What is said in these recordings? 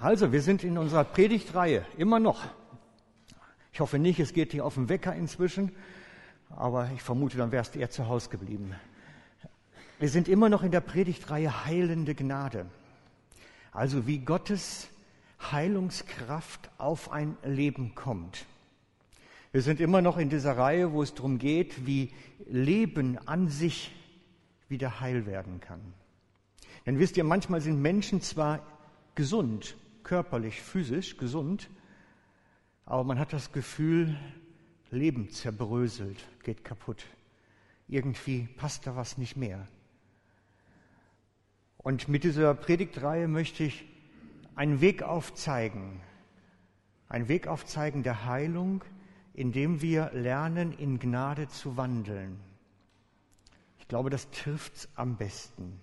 Also, wir sind in unserer Predigtreihe, immer noch. Ich hoffe nicht, es geht hier auf den Wecker inzwischen, aber ich vermute, dann wärst du eher zu Hause geblieben. Wir sind immer noch in der Predigtreihe Heilende Gnade. Also, wie Gottes Heilungskraft auf ein Leben kommt. Wir sind immer noch in dieser Reihe, wo es darum geht, wie Leben an sich wieder heil werden kann. Denn wisst ihr, manchmal sind Menschen zwar gesund, körperlich, physisch gesund, aber man hat das Gefühl, Leben zerbröselt, geht kaputt. Irgendwie passt da was nicht mehr. Und mit dieser Predigtreihe möchte ich einen Weg aufzeigen, einen Weg aufzeigen der Heilung, indem wir lernen, in Gnade zu wandeln. Ich glaube, das trifft es am besten.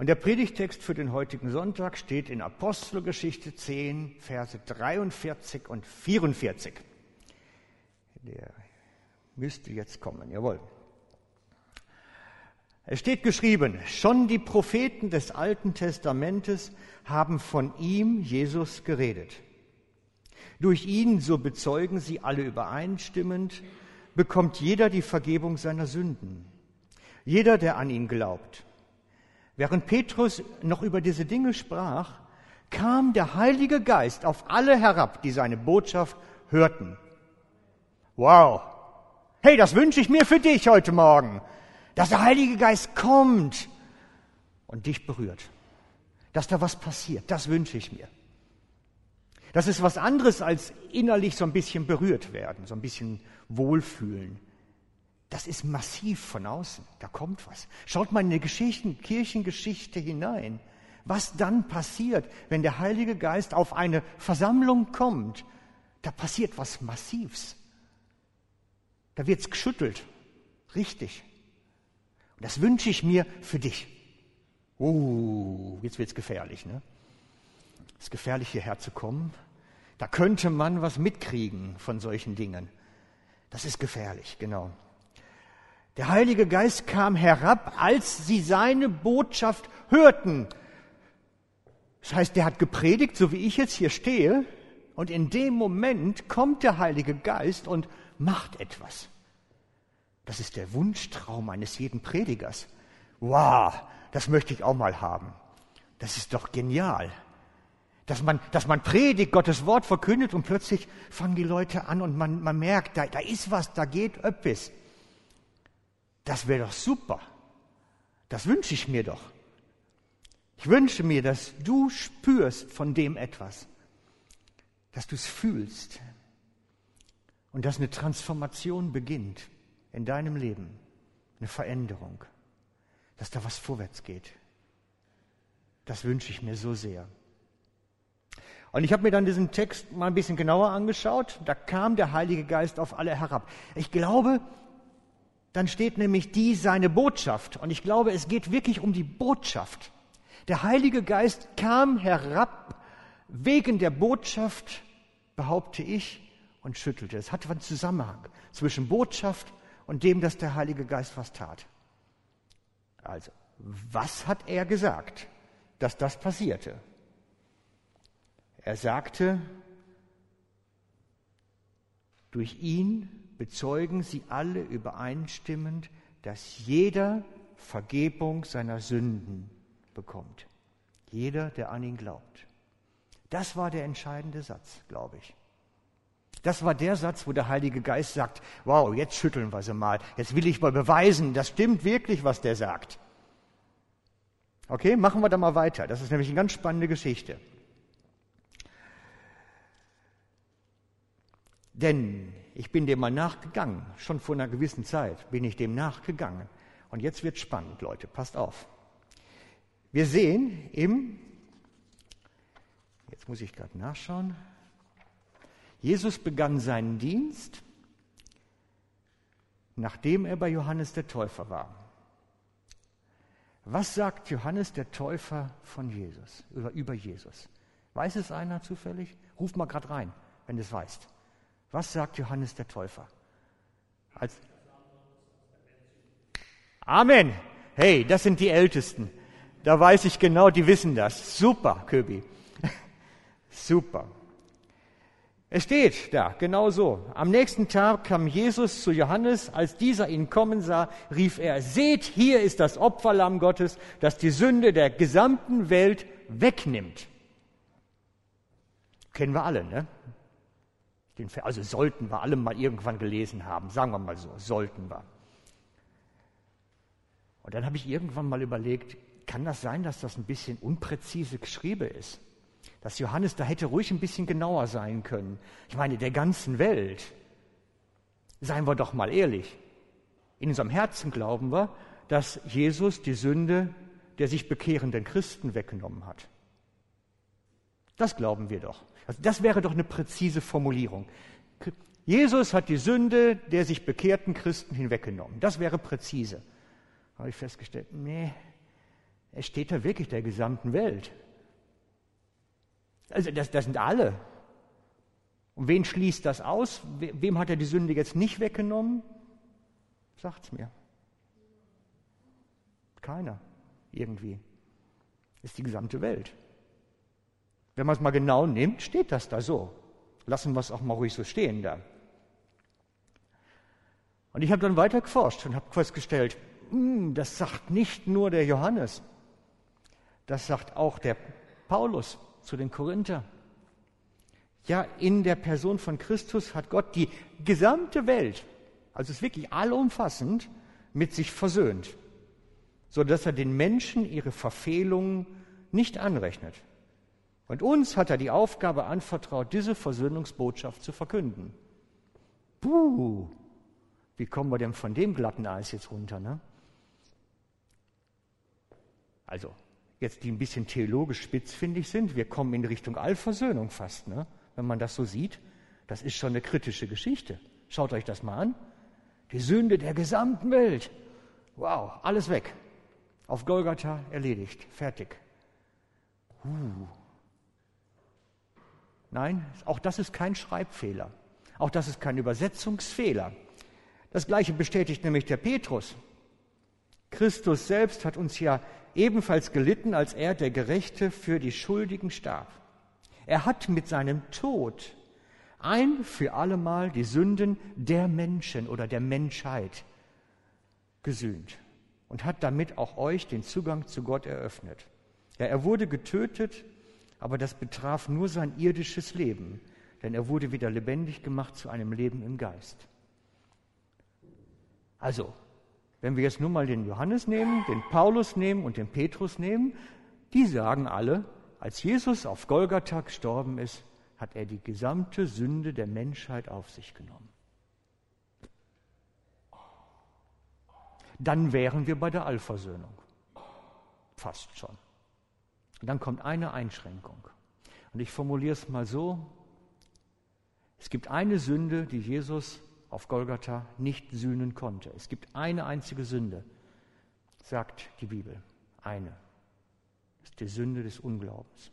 Und der Predigtext für den heutigen Sonntag steht in Apostelgeschichte 10, Verse 43 und 44. Der müsste jetzt kommen, jawohl. Es steht geschrieben, schon die Propheten des Alten Testamentes haben von ihm, Jesus, geredet. Durch ihn, so bezeugen sie alle übereinstimmend, bekommt jeder die Vergebung seiner Sünden. Jeder, der an ihn glaubt. Während Petrus noch über diese Dinge sprach, kam der Heilige Geist auf alle herab, die seine Botschaft hörten. Wow. Hey, das wünsche ich mir für dich heute Morgen, dass der Heilige Geist kommt und dich berührt. Dass da was passiert, das wünsche ich mir. Das ist was anderes als innerlich so ein bisschen berührt werden, so ein bisschen wohlfühlen. Das ist massiv von außen. Da kommt was. Schaut mal in die Geschichten, Kirchengeschichte hinein. Was dann passiert, wenn der Heilige Geist auf eine Versammlung kommt? Da passiert was Massivs. Da wird's geschüttelt. Richtig. Und das wünsche ich mir für dich. Uh, jetzt wird's gefährlich, ne? Es ist gefährlich, hierher zu kommen. Da könnte man was mitkriegen von solchen Dingen. Das ist gefährlich, genau. Der Heilige Geist kam herab, als sie seine Botschaft hörten. Das heißt, der hat gepredigt, so wie ich jetzt hier stehe, und in dem Moment kommt der Heilige Geist und macht etwas. Das ist der Wunschtraum eines jeden Predigers. Wow, das möchte ich auch mal haben. Das ist doch genial. Dass man, dass man predigt, Gottes Wort verkündet und plötzlich fangen die Leute an und man, man merkt, da, da ist was, da geht öppis. Das wäre doch super. Das wünsche ich mir doch. Ich wünsche mir, dass du spürst von dem etwas, dass du es fühlst und dass eine Transformation beginnt in deinem Leben, eine Veränderung, dass da was vorwärts geht. Das wünsche ich mir so sehr. Und ich habe mir dann diesen Text mal ein bisschen genauer angeschaut. Da kam der Heilige Geist auf alle herab. Ich glaube, dann steht nämlich die seine Botschaft. Und ich glaube, es geht wirklich um die Botschaft. Der Heilige Geist kam herab wegen der Botschaft, behaupte ich, und schüttelte. Es hatte einen Zusammenhang zwischen Botschaft und dem, dass der Heilige Geist was tat. Also, was hat er gesagt, dass das passierte? Er sagte, durch ihn bezeugen sie alle übereinstimmend, dass jeder Vergebung seiner Sünden bekommt. Jeder, der an ihn glaubt. Das war der entscheidende Satz, glaube ich. Das war der Satz, wo der Heilige Geist sagt, wow, jetzt schütteln wir sie mal. Jetzt will ich mal beweisen, das stimmt wirklich, was der sagt. Okay, machen wir da mal weiter. Das ist nämlich eine ganz spannende Geschichte. Denn ich bin dem mal nachgegangen, schon vor einer gewissen Zeit bin ich dem nachgegangen. Und jetzt wird spannend, Leute, passt auf. Wir sehen im, jetzt muss ich gerade nachschauen, Jesus begann seinen Dienst, nachdem er bei Johannes der Täufer war. Was sagt Johannes der Täufer von Jesus, über, über Jesus? Weiß es einer zufällig? Ruf mal gerade rein, wenn du es weißt. Was sagt Johannes der Täufer? Als Amen. Hey, das sind die Ältesten. Da weiß ich genau, die wissen das. Super, Köbi. Super. Es steht da, genau so. Am nächsten Tag kam Jesus zu Johannes. Als dieser ihn kommen sah, rief er, seht, hier ist das Opferlamm Gottes, das die Sünde der gesamten Welt wegnimmt. Kennen wir alle, ne? Also sollten wir alle mal irgendwann gelesen haben, sagen wir mal so, sollten wir. Und dann habe ich irgendwann mal überlegt, kann das sein, dass das ein bisschen unpräzise geschrieben ist? Dass Johannes da hätte ruhig ein bisschen genauer sein können. Ich meine, der ganzen Welt. Seien wir doch mal ehrlich. In unserem Herzen glauben wir, dass Jesus die Sünde der sich bekehrenden Christen weggenommen hat. Das glauben wir doch. Also das wäre doch eine präzise Formulierung. Jesus hat die Sünde der sich bekehrten Christen hinweggenommen. Das wäre präzise. Habe ich festgestellt, nee, es steht da wirklich der gesamten Welt. Also das, das sind alle. Und wen schließt das aus? Wem hat er die Sünde jetzt nicht weggenommen? Sagt's mir. Keiner. Irgendwie. Ist die gesamte Welt. Wenn man es mal genau nimmt, steht das da so. Lassen wir es auch mal ruhig so stehen da. Und ich habe dann weiter geforscht und habe festgestellt, hm, das sagt nicht nur der Johannes, das sagt auch der Paulus zu den Korinther. Ja, in der Person von Christus hat Gott die gesamte Welt, also es ist wirklich allumfassend, mit sich versöhnt, sodass er den Menschen ihre Verfehlungen nicht anrechnet. Und uns hat er die Aufgabe anvertraut, diese Versöhnungsbotschaft zu verkünden. Puh, wie kommen wir denn von dem glatten Eis jetzt runter? Ne? Also, jetzt die ein bisschen theologisch spitzfindig sind, wir kommen in Richtung Allversöhnung fast, ne? wenn man das so sieht. Das ist schon eine kritische Geschichte. Schaut euch das mal an. Die Sünde der gesamten Welt. Wow, alles weg. Auf Golgatha erledigt, fertig. Uh. Nein, auch das ist kein Schreibfehler. Auch das ist kein Übersetzungsfehler. Das gleiche bestätigt nämlich der Petrus. Christus selbst hat uns ja ebenfalls gelitten, als er, der Gerechte, für die Schuldigen starb. Er hat mit seinem Tod ein für allemal die Sünden der Menschen oder der Menschheit gesühnt und hat damit auch euch den Zugang zu Gott eröffnet. Ja, er wurde getötet, aber das betraf nur sein irdisches Leben, denn er wurde wieder lebendig gemacht zu einem Leben im Geist. Also, wenn wir jetzt nur mal den Johannes nehmen, den Paulus nehmen und den Petrus nehmen, die sagen alle, als Jesus auf Golgatha gestorben ist, hat er die gesamte Sünde der Menschheit auf sich genommen. Dann wären wir bei der Allversöhnung. Fast schon. Und dann kommt eine Einschränkung. Und ich formuliere es mal so. Es gibt eine Sünde, die Jesus auf Golgatha nicht sühnen konnte. Es gibt eine einzige Sünde, sagt die Bibel. Eine. Das ist die Sünde des Unglaubens.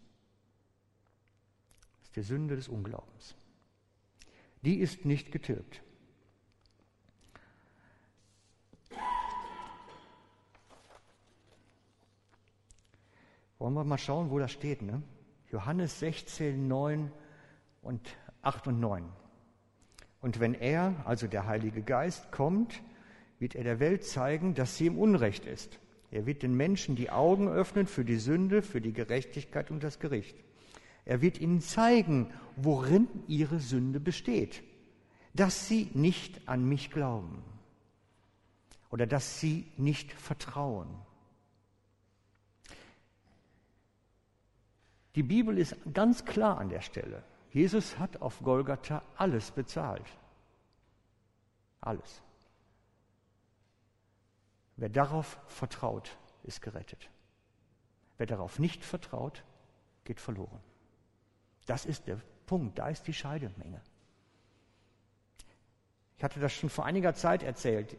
Das ist die Sünde des Unglaubens. Die ist nicht getilgt. Wollen wir mal schauen, wo das steht? Ne? Johannes 16, 9 und 8 und 9. Und wenn er, also der Heilige Geist, kommt, wird er der Welt zeigen, dass sie im Unrecht ist. Er wird den Menschen die Augen öffnen für die Sünde, für die Gerechtigkeit und das Gericht. Er wird ihnen zeigen, worin ihre Sünde besteht, dass sie nicht an mich glauben oder dass sie nicht vertrauen. Die Bibel ist ganz klar an der Stelle. Jesus hat auf Golgatha alles bezahlt. Alles. Wer darauf vertraut, ist gerettet. Wer darauf nicht vertraut, geht verloren. Das ist der Punkt, da ist die Scheidemenge. Ich hatte das schon vor einiger Zeit erzählt.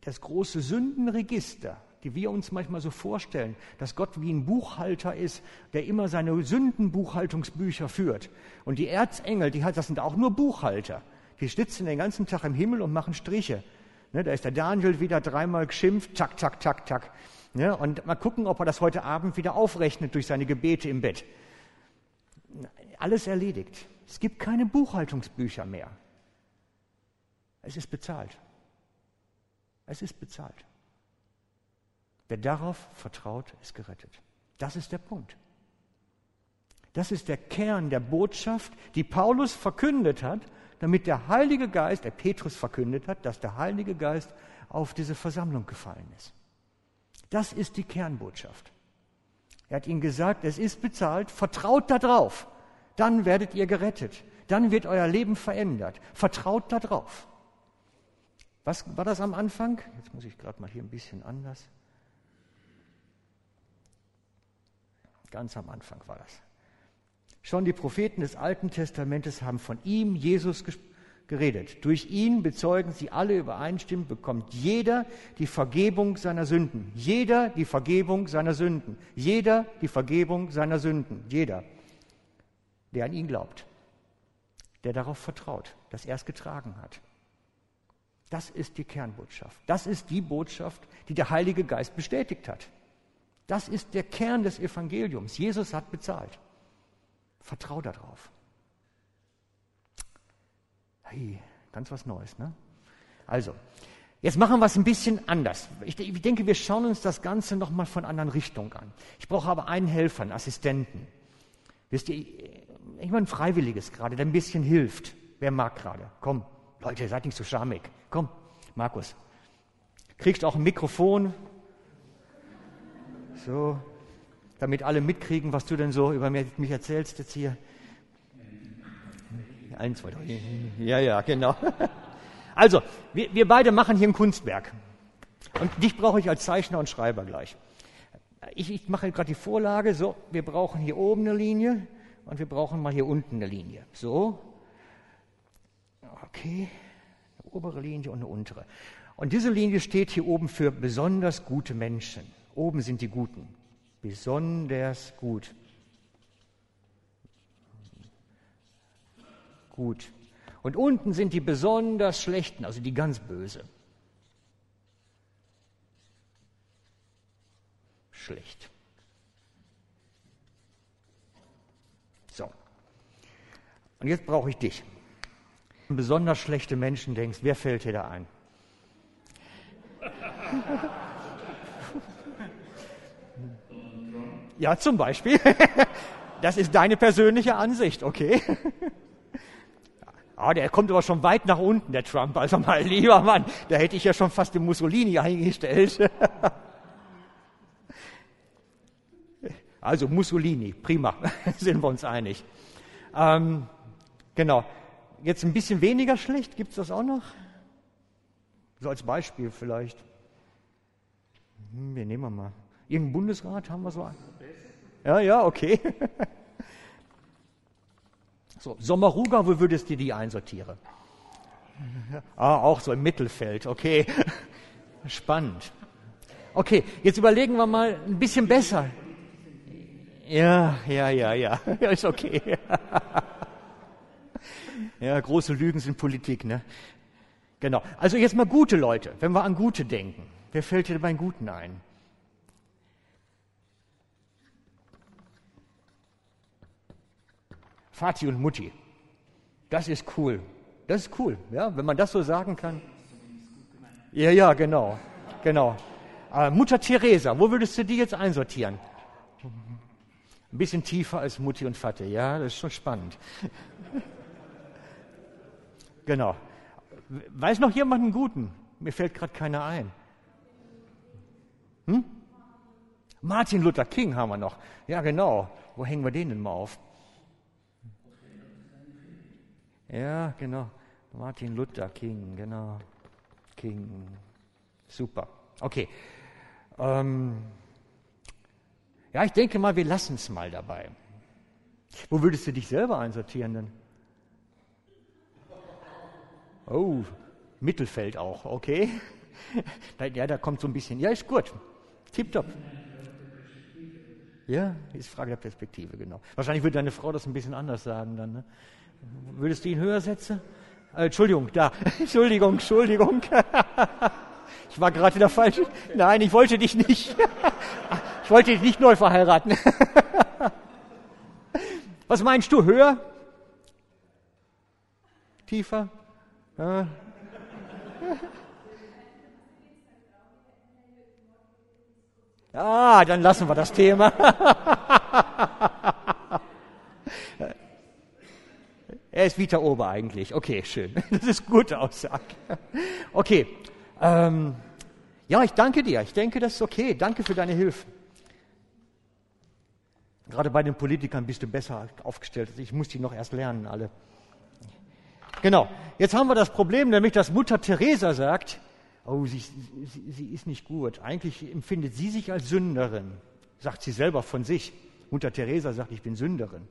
Das große Sündenregister die wir uns manchmal so vorstellen, dass Gott wie ein Buchhalter ist, der immer seine Sündenbuchhaltungsbücher führt. Und die Erzengel, die das sind auch nur Buchhalter. Die sitzen den ganzen Tag im Himmel und machen Striche. Ne, da ist der Daniel wieder dreimal geschimpft, tak, tak, tak, tak. Ja, und mal gucken, ob er das heute Abend wieder aufrechnet durch seine Gebete im Bett. Alles erledigt. Es gibt keine Buchhaltungsbücher mehr. Es ist bezahlt. Es ist bezahlt. Wer darauf vertraut, ist gerettet. Das ist der Punkt. Das ist der Kern der Botschaft, die Paulus verkündet hat, damit der Heilige Geist, der Petrus verkündet hat, dass der Heilige Geist auf diese Versammlung gefallen ist. Das ist die Kernbotschaft. Er hat ihnen gesagt, es ist bezahlt, vertraut darauf, dann werdet ihr gerettet, dann wird euer Leben verändert. Vertraut darauf. Was war das am Anfang? Jetzt muss ich gerade mal hier ein bisschen anders. Ganz am Anfang war das. Schon die Propheten des Alten Testamentes haben von ihm, Jesus, geredet. Durch ihn bezeugen sie alle übereinstimmend, bekommt jeder die Vergebung seiner Sünden. Jeder die Vergebung seiner Sünden. Jeder die Vergebung seiner Sünden. Jeder, der an ihn glaubt, der darauf vertraut, dass er es getragen hat. Das ist die Kernbotschaft. Das ist die Botschaft, die der Heilige Geist bestätigt hat. Das ist der Kern des Evangeliums. Jesus hat bezahlt. Vertrau darauf. Hey, ganz was Neues, ne? Also, jetzt machen wir es ein bisschen anders. Ich, ich denke, wir schauen uns das Ganze nochmal von anderen Richtungen an. Ich brauche aber einen Helfer, einen Assistenten. Wisst ihr, ich meine, ein Freiwilliges gerade, der ein bisschen hilft. Wer mag gerade? Komm, Leute, seid nicht so schamig. Komm, Markus. Kriegst auch ein Mikrofon. So, damit alle mitkriegen, was du denn so über mich erzählst jetzt hier. Eins, zwei, drei. Ja, ja, genau. Also, wir, wir beide machen hier ein Kunstwerk. Und dich brauche ich als Zeichner und Schreiber gleich. Ich, ich mache gerade die Vorlage. So, wir brauchen hier oben eine Linie und wir brauchen mal hier unten eine Linie. So. Okay. Eine obere Linie und eine untere. Und diese Linie steht hier oben für besonders gute Menschen. Oben sind die Guten besonders gut. Gut. Und unten sind die besonders schlechten, also die ganz böse. Schlecht. So. Und jetzt brauche ich dich. Besonders schlechte Menschen denkst, wer fällt dir da ein? Ja, zum Beispiel. Das ist deine persönliche Ansicht, okay? Ah, der kommt aber schon weit nach unten, der Trump. Also mal lieber Mann, da hätte ich ja schon fast den Mussolini eingestellt. Also Mussolini, prima, sind wir uns einig. Ähm, genau. Jetzt ein bisschen weniger schlecht, gibt es das auch noch? So als Beispiel vielleicht. Hm, wir nehmen mal. Irgendein Bundesrat haben wir so einen? Ja, ja, okay. So, Sommaruga, wo würdest du die einsortieren? Ah, auch so im Mittelfeld, okay. Spannend. Okay, jetzt überlegen wir mal ein bisschen besser. Ja, ja, ja, ja, ja, ist okay. Ja, große Lügen sind Politik, ne? Genau. Also jetzt mal gute Leute, wenn wir an gute denken. Wer fällt dir bei den Guten ein? Vati und Mutti. Das ist cool. Das ist cool, ja, wenn man das so sagen kann. Ja, ja, genau, genau. Äh, Mutter Teresa, wo würdest du die jetzt einsortieren? Ein bisschen tiefer als Mutti und Vati, ja, das ist schon spannend. genau. Weiß noch jemand einen guten? Mir fällt gerade keiner ein. Hm? Martin Luther King haben wir noch. Ja, genau. Wo hängen wir den denn mal auf? Ja, genau. Martin Luther King, genau. King. Super. Okay. Ähm ja, ich denke mal, wir lassen es mal dabei. Wo würdest du dich selber einsortieren denn? Oh, Mittelfeld auch, okay. Ja, da kommt so ein bisschen. Ja, ist gut. Tipptopp. Ja, ist Frage der Perspektive, genau. Wahrscheinlich würde deine Frau das ein bisschen anders sagen dann. Ne? Würdest du ihn höher setzen? Äh, Entschuldigung, da. Entschuldigung, Entschuldigung. ich war gerade der falsche. Nein, ich wollte dich nicht. ich wollte dich nicht neu verheiraten. Was meinst du, höher? Tiefer? Ja. Ah, dann lassen wir das Thema. Er ist Vita Ober eigentlich. Okay, schön. Das ist gute Aussage. Okay. Ähm, ja, ich danke dir. Ich denke, das ist okay. Danke für deine Hilfe. Gerade bei den Politikern bist du besser aufgestellt. Ich muss die noch erst lernen, alle. Genau. Jetzt haben wir das Problem, nämlich, dass Mutter Teresa sagt, oh, sie, sie, sie ist nicht gut. Eigentlich empfindet sie sich als Sünderin, sagt sie selber von sich. Mutter Teresa sagt, ich bin Sünderin.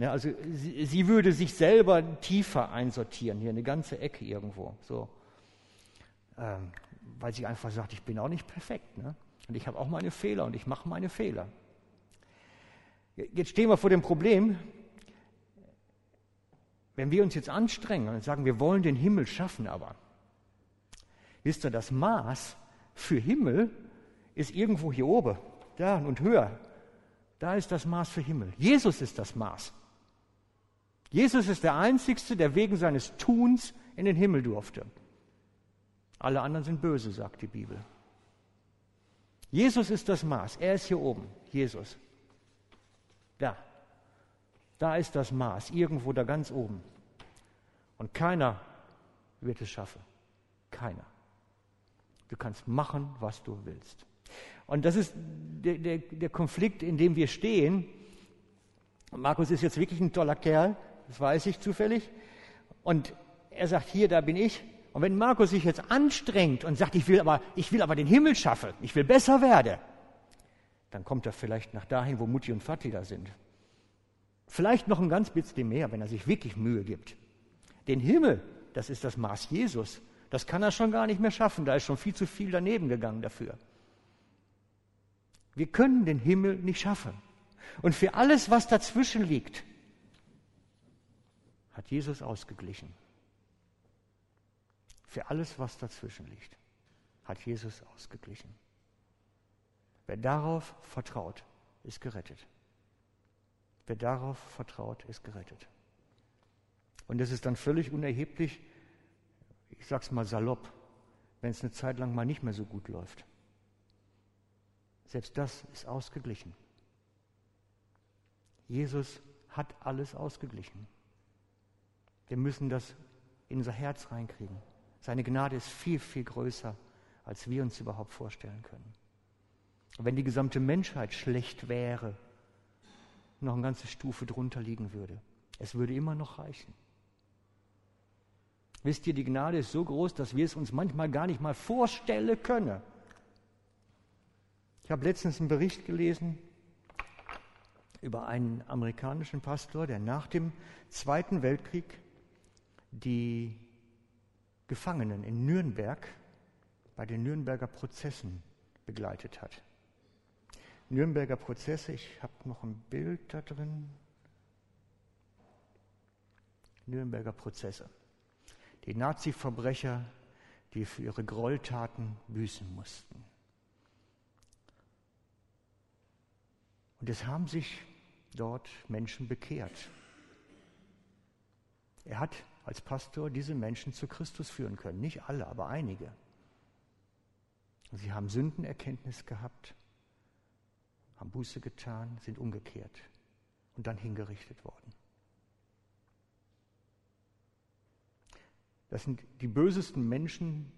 Ja, also sie, sie, würde sich selber tiefer einsortieren, hier eine ganze Ecke irgendwo. So. Ähm, weil sie einfach sagt, ich bin auch nicht perfekt. Ne? Und ich habe auch meine Fehler und ich mache meine Fehler. Jetzt stehen wir vor dem Problem, wenn wir uns jetzt anstrengen und sagen, wir wollen den Himmel schaffen, aber Wisst ihr, das Maß für Himmel ist irgendwo hier oben, da und höher. Da ist das Maß für Himmel. Jesus ist das Maß. Jesus ist der Einzige, der wegen seines Tuns in den Himmel durfte. Alle anderen sind böse, sagt die Bibel. Jesus ist das Maß. Er ist hier oben. Jesus. Da. Da ist das Maß. Irgendwo da ganz oben. Und keiner wird es schaffen. Keiner. Du kannst machen, was du willst. Und das ist der, der, der Konflikt, in dem wir stehen. Markus ist jetzt wirklich ein toller Kerl, das weiß ich zufällig. Und er sagt, hier, da bin ich. Und wenn Markus sich jetzt anstrengt und sagt, ich will aber, ich will aber den Himmel schaffen, ich will besser werden, dann kommt er vielleicht nach dahin, wo Mutti und Vati da sind. Vielleicht noch ein ganz bisschen mehr, wenn er sich wirklich Mühe gibt. Den Himmel, das ist das Maß Jesus. Das kann er schon gar nicht mehr schaffen, da ist schon viel zu viel daneben gegangen dafür. Wir können den Himmel nicht schaffen. Und für alles, was dazwischen liegt, hat Jesus ausgeglichen. Für alles, was dazwischen liegt, hat Jesus ausgeglichen. Wer darauf vertraut, ist gerettet. Wer darauf vertraut, ist gerettet. Und es ist dann völlig unerheblich, ich sag's mal salopp, wenn es eine Zeit lang mal nicht mehr so gut läuft. Selbst das ist ausgeglichen. Jesus hat alles ausgeglichen. Wir müssen das in unser Herz reinkriegen. Seine Gnade ist viel, viel größer, als wir uns überhaupt vorstellen können. Und wenn die gesamte Menschheit schlecht wäre, noch eine ganze Stufe drunter liegen würde, es würde immer noch reichen. Wisst ihr, die Gnade ist so groß, dass wir es uns manchmal gar nicht mal vorstellen können. Ich habe letztens einen Bericht gelesen über einen amerikanischen Pastor, der nach dem Zweiten Weltkrieg die Gefangenen in Nürnberg bei den Nürnberger Prozessen begleitet hat. Nürnberger Prozesse, ich habe noch ein Bild da drin. Nürnberger Prozesse die Nazi-Verbrecher, die für ihre Gräueltaten büßen mussten. Und es haben sich dort Menschen bekehrt. Er hat als Pastor diese Menschen zu Christus führen können. Nicht alle, aber einige. Sie haben Sündenerkenntnis gehabt, haben Buße getan, sind umgekehrt und dann hingerichtet worden. Das sind die bösesten Menschen,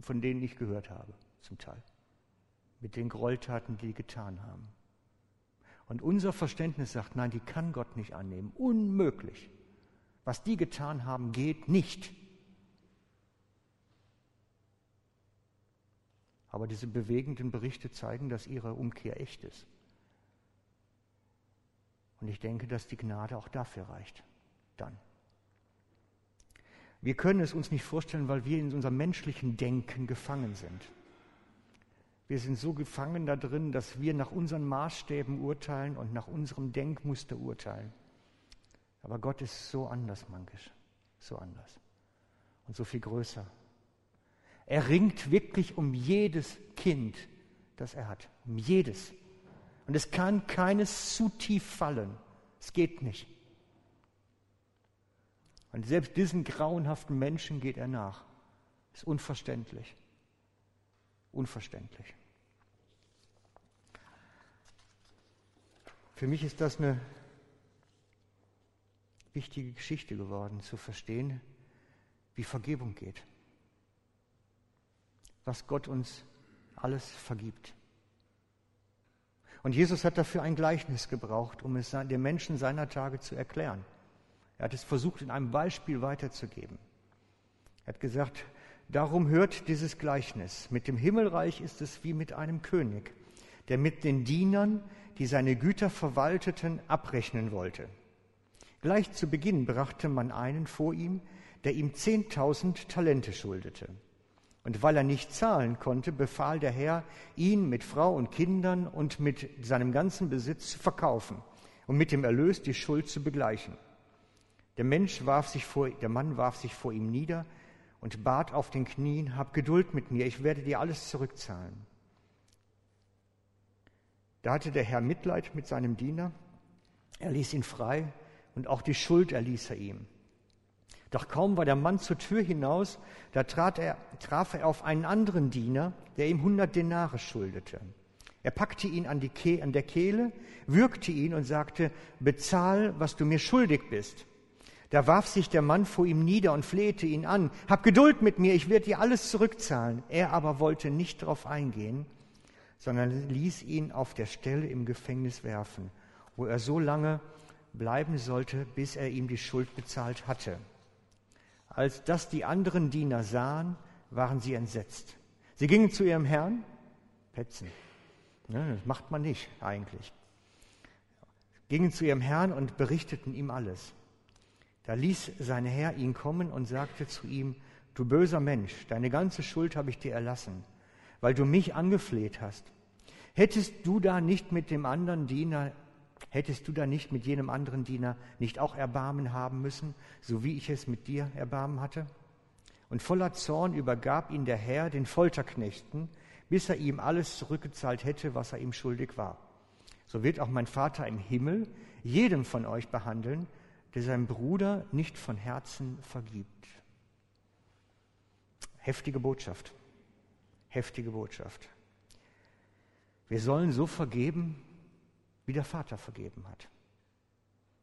von denen ich gehört habe, zum Teil. Mit den Gräueltaten, die sie getan haben. Und unser Verständnis sagt, nein, die kann Gott nicht annehmen. Unmöglich. Was die getan haben, geht nicht. Aber diese bewegenden Berichte zeigen, dass ihre Umkehr echt ist. Und ich denke, dass die Gnade auch dafür reicht. Dann. Wir können es uns nicht vorstellen, weil wir in unserem menschlichen Denken gefangen sind. Wir sind so gefangen da drin, dass wir nach unseren Maßstäben urteilen und nach unserem Denkmuster urteilen. Aber Gott ist so anders, mankisch, so anders und so viel größer. Er ringt wirklich um jedes Kind, das er hat. Um jedes. Und es kann keines zu tief fallen. Es geht nicht. Und selbst diesen grauenhaften Menschen geht er nach. Ist unverständlich. Unverständlich. Für mich ist das eine wichtige Geschichte geworden, zu verstehen, wie Vergebung geht. Was Gott uns alles vergibt. Und Jesus hat dafür ein Gleichnis gebraucht, um es den Menschen seiner Tage zu erklären. Er hat es versucht, in einem Beispiel weiterzugeben. Er hat gesagt, darum hört dieses Gleichnis. Mit dem Himmelreich ist es wie mit einem König, der mit den Dienern, die seine Güter verwalteten, abrechnen wollte. Gleich zu Beginn brachte man einen vor ihm, der ihm zehntausend Talente schuldete. Und weil er nicht zahlen konnte, befahl der Herr, ihn mit Frau und Kindern und mit seinem ganzen Besitz zu verkaufen und mit dem Erlös die Schuld zu begleichen. Der Mensch warf sich vor, der Mann warf sich vor ihm nieder und bat auf den Knien, hab Geduld mit mir, ich werde dir alles zurückzahlen. Da hatte der Herr Mitleid mit seinem Diener, er ließ ihn frei und auch die Schuld erließ er ihm. Doch kaum war der Mann zur Tür hinaus, da er, traf er auf einen anderen Diener, der ihm hundert Denare schuldete. Er packte ihn an, die an der Kehle, würgte ihn und sagte, bezahl, was du mir schuldig bist. Da warf sich der Mann vor ihm nieder und flehte ihn an, hab Geduld mit mir, ich werde dir alles zurückzahlen. Er aber wollte nicht darauf eingehen, sondern ließ ihn auf der Stelle im Gefängnis werfen, wo er so lange bleiben sollte, bis er ihm die Schuld bezahlt hatte. Als das die anderen Diener sahen, waren sie entsetzt. Sie gingen zu ihrem Herrn, petzen. Ja, das macht man nicht eigentlich. Gingen zu ihrem Herrn und berichteten ihm alles. Da ließ sein Herr ihn kommen und sagte zu ihm, du böser Mensch, deine ganze Schuld habe ich dir erlassen, weil du mich angefleht hast. Hättest du da nicht mit dem anderen Diener Hättest du da nicht mit jenem anderen Diener nicht auch Erbarmen haben müssen, so wie ich es mit dir Erbarmen hatte? Und voller Zorn übergab ihn der Herr den Folterknechten, bis er ihm alles zurückgezahlt hätte, was er ihm schuldig war. So wird auch mein Vater im Himmel jedem von euch behandeln, der seinem Bruder nicht von Herzen vergibt. Heftige Botschaft. Heftige Botschaft. Wir sollen so vergeben, wie der Vater vergeben hat.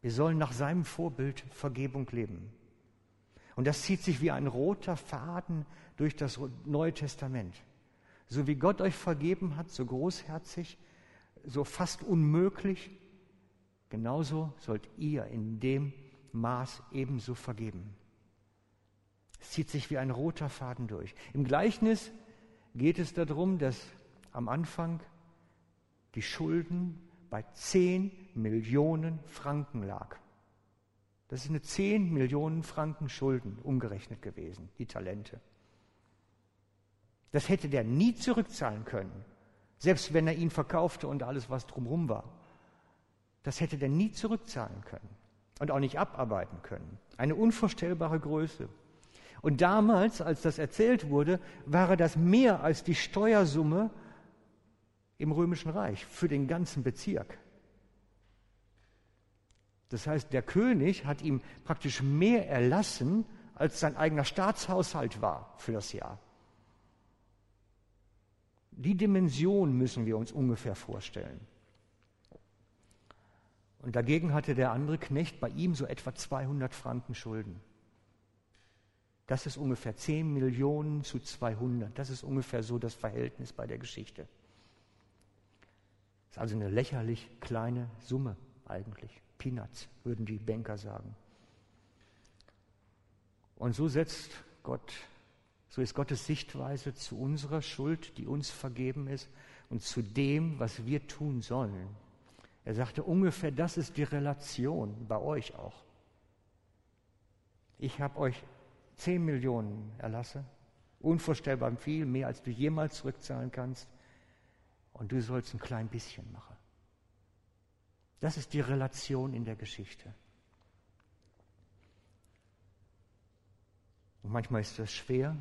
Wir sollen nach seinem Vorbild Vergebung leben. Und das zieht sich wie ein roter Faden durch das Neue Testament. So wie Gott euch vergeben hat, so großherzig, so fast unmöglich, genauso sollt ihr in dem Maß ebenso vergeben. Es zieht sich wie ein roter Faden durch. Im Gleichnis geht es darum, dass am Anfang die Schulden bei 10 Millionen Franken lag. Das ist eine 10 Millionen Franken Schulden umgerechnet gewesen, die Talente. Das hätte der nie zurückzahlen können, selbst wenn er ihn verkaufte und alles, was drumherum war. Das hätte der nie zurückzahlen können und auch nicht abarbeiten können. Eine unvorstellbare Größe. Und damals, als das erzählt wurde, war das mehr als die Steuersumme im Römischen Reich für den ganzen Bezirk. Das heißt, der König hat ihm praktisch mehr erlassen, als sein eigener Staatshaushalt war für das Jahr. Die Dimension müssen wir uns ungefähr vorstellen. Und dagegen hatte der andere Knecht bei ihm so etwa 200 Franken Schulden. Das ist ungefähr 10 Millionen zu 200. Das ist ungefähr so das Verhältnis bei der Geschichte. Das ist also eine lächerlich kleine Summe eigentlich. Peanuts, würden die Banker sagen. Und so setzt Gott, so ist Gottes Sichtweise zu unserer Schuld, die uns vergeben ist, und zu dem, was wir tun sollen. Er sagte ungefähr, das ist die Relation bei euch auch. Ich habe euch 10 Millionen erlasse, unvorstellbar viel, mehr als du jemals zurückzahlen kannst und du sollst ein klein bisschen machen. Das ist die Relation in der Geschichte. Und manchmal ist das schwer,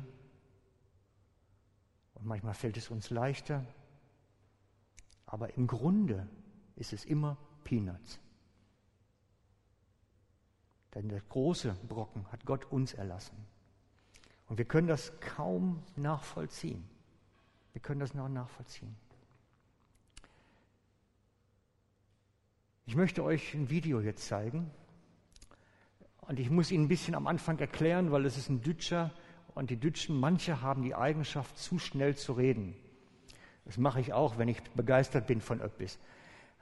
Und manchmal fällt es uns leichter. Aber im Grunde ist es immer Peanuts. Denn der große Brocken hat Gott uns erlassen. Und wir können das kaum nachvollziehen. Wir können das noch nachvollziehen. Ich möchte euch ein Video jetzt zeigen. Und ich muss Ihnen ein bisschen am Anfang erklären, weil es ist ein Dütscher und die Dütschen, manche haben die Eigenschaft, zu schnell zu reden. Das mache ich auch, wenn ich begeistert bin von etwas.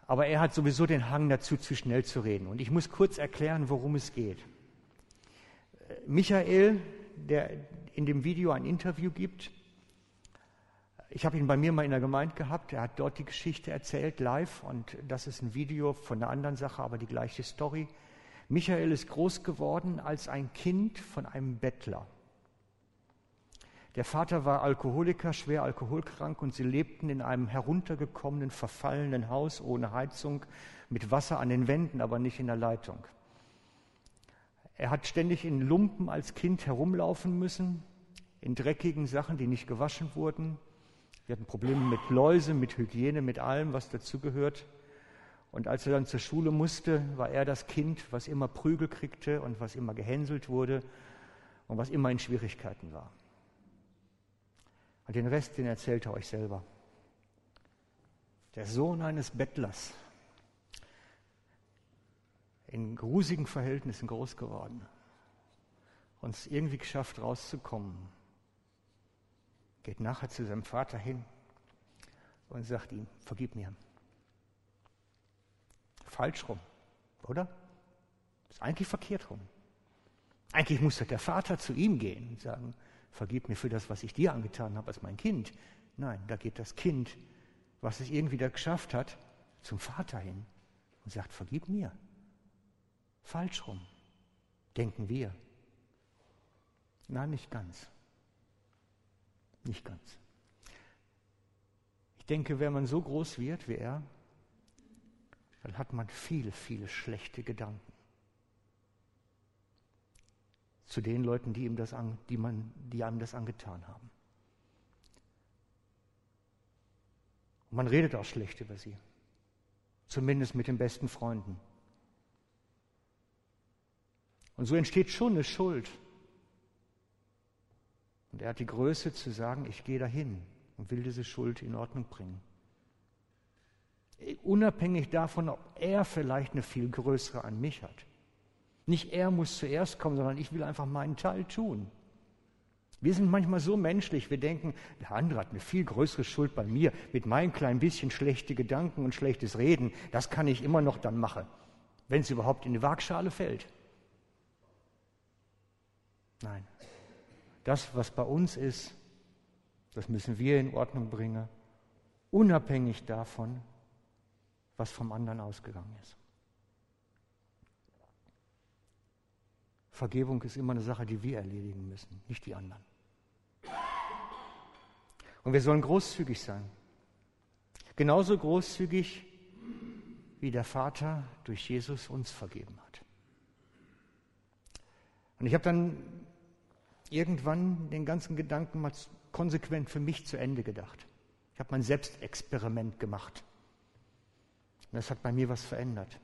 Aber er hat sowieso den Hang dazu, zu schnell zu reden. Und ich muss kurz erklären, worum es geht. Michael, der in dem Video ein Interview gibt, ich habe ihn bei mir mal in der Gemeinde gehabt, er hat dort die Geschichte erzählt, live, und das ist ein Video von einer anderen Sache, aber die gleiche Story. Michael ist groß geworden als ein Kind von einem Bettler. Der Vater war Alkoholiker, schwer alkoholkrank und sie lebten in einem heruntergekommenen, verfallenen Haus ohne Heizung, mit Wasser an den Wänden, aber nicht in der Leitung. Er hat ständig in Lumpen als Kind herumlaufen müssen, in dreckigen Sachen, die nicht gewaschen wurden. Wir hatten Probleme mit Läuse, mit Hygiene, mit allem, was dazugehört. Und als er dann zur Schule musste, war er das Kind, was immer Prügel kriegte und was immer gehänselt wurde und was immer in Schwierigkeiten war. Und den Rest, den erzählt er euch selber. Der Sohn eines Bettlers, in grusigen Verhältnissen groß geworden, und es irgendwie geschafft, rauszukommen, geht nachher zu seinem Vater hin und sagt ihm, vergib mir. Falsch rum, oder? ist eigentlich verkehrt rum. Eigentlich muss der Vater zu ihm gehen und sagen, vergib mir für das, was ich dir angetan habe als mein Kind. Nein, da geht das Kind, was es irgendwie da geschafft hat, zum Vater hin und sagt, vergib mir. Falsch rum, denken wir. Nein, nicht ganz. Nicht ganz. Ich denke, wenn man so groß wird wie er, dann hat man viele, viele schlechte Gedanken zu den Leuten, die ihm das, an, die man, die einem das angetan haben. Und man redet auch schlecht über sie. Zumindest mit den besten Freunden. Und so entsteht schon eine Schuld. Und er hat die Größe zu sagen, ich gehe dahin und will diese Schuld in Ordnung bringen. Unabhängig davon, ob er vielleicht eine viel größere an mich hat. Nicht er muss zuerst kommen, sondern ich will einfach meinen Teil tun. Wir sind manchmal so menschlich, wir denken, der andere hat eine viel größere Schuld bei mir, mit meinem kleinen bisschen schlechte Gedanken und schlechtes Reden, das kann ich immer noch dann machen, wenn es überhaupt in die Waagschale fällt. Nein, das, was bei uns ist, das müssen wir in Ordnung bringen, unabhängig davon, was vom anderen ausgegangen ist. Vergebung ist immer eine Sache, die wir erledigen müssen, nicht die anderen. Und wir sollen großzügig sein. Genauso großzügig, wie der Vater durch Jesus uns vergeben hat. Und ich habe dann irgendwann den ganzen Gedanken mal konsequent für mich zu Ende gedacht. Ich habe mein Selbstexperiment gemacht. Und das hat bei mir was verändert.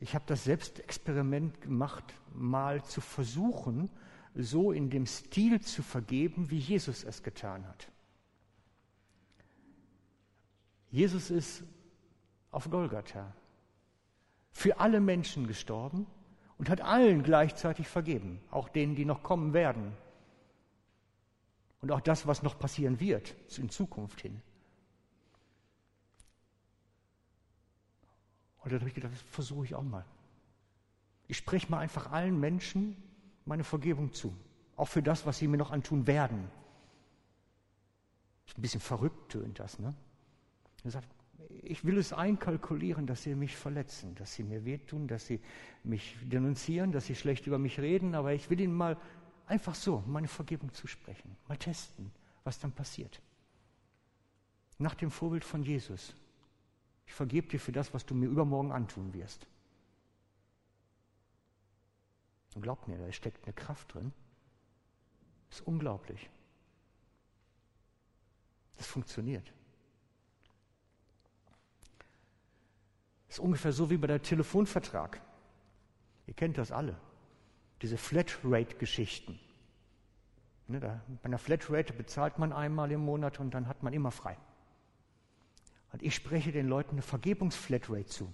Ich habe das Selbstexperiment gemacht, mal zu versuchen, so in dem Stil zu vergeben, wie Jesus es getan hat. Jesus ist auf Golgatha für alle Menschen gestorben und hat allen gleichzeitig vergeben, auch denen, die noch kommen werden. Und auch das, was noch passieren wird in Zukunft hin. Und dann habe ich gedacht, das versuche ich auch mal. Ich spreche mal einfach allen Menschen meine Vergebung zu. Auch für das, was sie mir noch antun werden. Ein bisschen verrückt tönt das, ne? Er sagt, ich will es einkalkulieren, dass sie mich verletzen, dass sie mir wehtun, dass sie mich denunzieren, dass sie schlecht über mich reden, aber ich will ihnen mal einfach so meine Vergebung zusprechen, mal testen, was dann passiert. Nach dem Vorbild von Jesus. Ich vergebe dir für das, was du mir übermorgen antun wirst. Und glaubt mir, da steckt eine Kraft drin. Das ist unglaublich. Das funktioniert. Das ist ungefähr so wie bei der Telefonvertrag. Ihr kennt das alle. Diese Flatrate-Geschichten. Ne, bei einer Flatrate bezahlt man einmal im Monat und dann hat man immer frei. Und ich spreche den Leuten eine Vergebungsflatrate zu.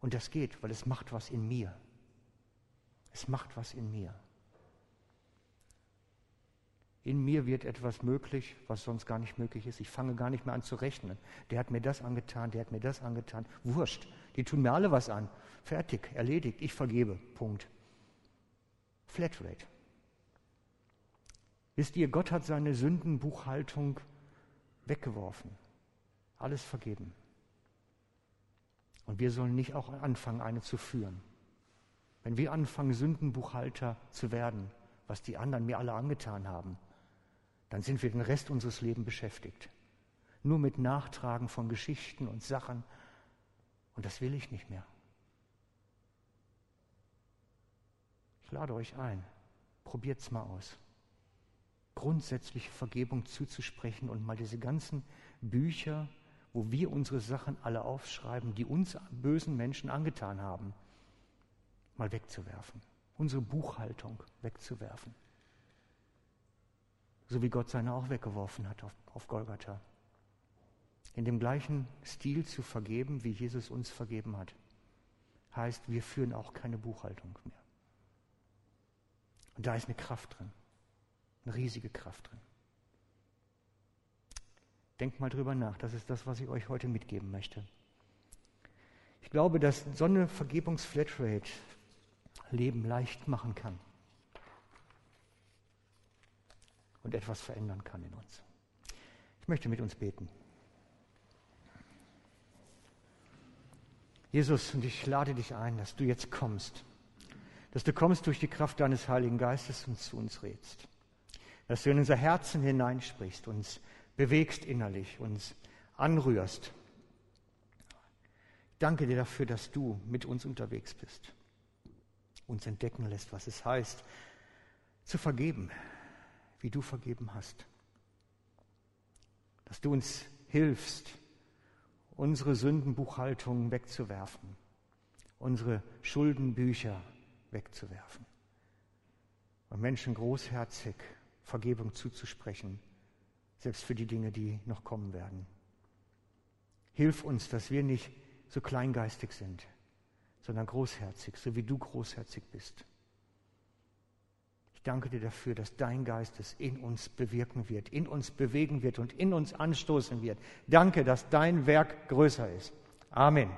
Und das geht, weil es macht was in mir. Es macht was in mir. In mir wird etwas möglich, was sonst gar nicht möglich ist. Ich fange gar nicht mehr an zu rechnen. Der hat mir das angetan, der hat mir das angetan. Wurscht. Die tun mir alle was an. Fertig, erledigt, ich vergebe. Punkt. Flatrate. Wisst ihr, Gott hat seine Sündenbuchhaltung weggeworfen. Alles vergeben. Und wir sollen nicht auch anfangen, eine zu führen. Wenn wir anfangen, Sündenbuchhalter zu werden, was die anderen mir alle angetan haben, dann sind wir den Rest unseres Lebens beschäftigt. Nur mit Nachtragen von Geschichten und Sachen. Und das will ich nicht mehr. Ich lade euch ein, probiert es mal aus. Grundsätzliche Vergebung zuzusprechen und mal diese ganzen Bücher, wo wir unsere Sachen alle aufschreiben, die uns bösen Menschen angetan haben, mal wegzuwerfen. Unsere Buchhaltung wegzuwerfen. So wie Gott seine auch weggeworfen hat auf, auf Golgatha. In dem gleichen Stil zu vergeben, wie Jesus uns vergeben hat, heißt, wir führen auch keine Buchhaltung mehr. Und da ist eine Kraft drin, eine riesige Kraft drin. Denkt mal drüber nach, das ist das, was ich euch heute mitgeben möchte. Ich glaube, dass so eine Vergebungsflatrate Leben leicht machen kann und etwas verändern kann in uns. Ich möchte mit uns beten. Jesus, und ich lade dich ein, dass du jetzt kommst, dass du kommst durch die Kraft deines Heiligen Geistes und zu uns redst, dass du in unser Herzen hineinsprichst, uns bewegst innerlich, uns anrührst. Ich danke dir dafür, dass du mit uns unterwegs bist, uns entdecken lässt, was es heißt, zu vergeben, wie du vergeben hast. Dass du uns hilfst, unsere Sündenbuchhaltung wegzuwerfen, unsere Schuldenbücher wegzuwerfen und Menschen großherzig Vergebung zuzusprechen, selbst für die Dinge, die noch kommen werden. Hilf uns, dass wir nicht so kleingeistig sind, sondern großherzig, so wie du großherzig bist. Danke dir dafür, dass dein Geist es in uns bewirken wird, in uns bewegen wird und in uns anstoßen wird. Danke, dass dein Werk größer ist. Amen.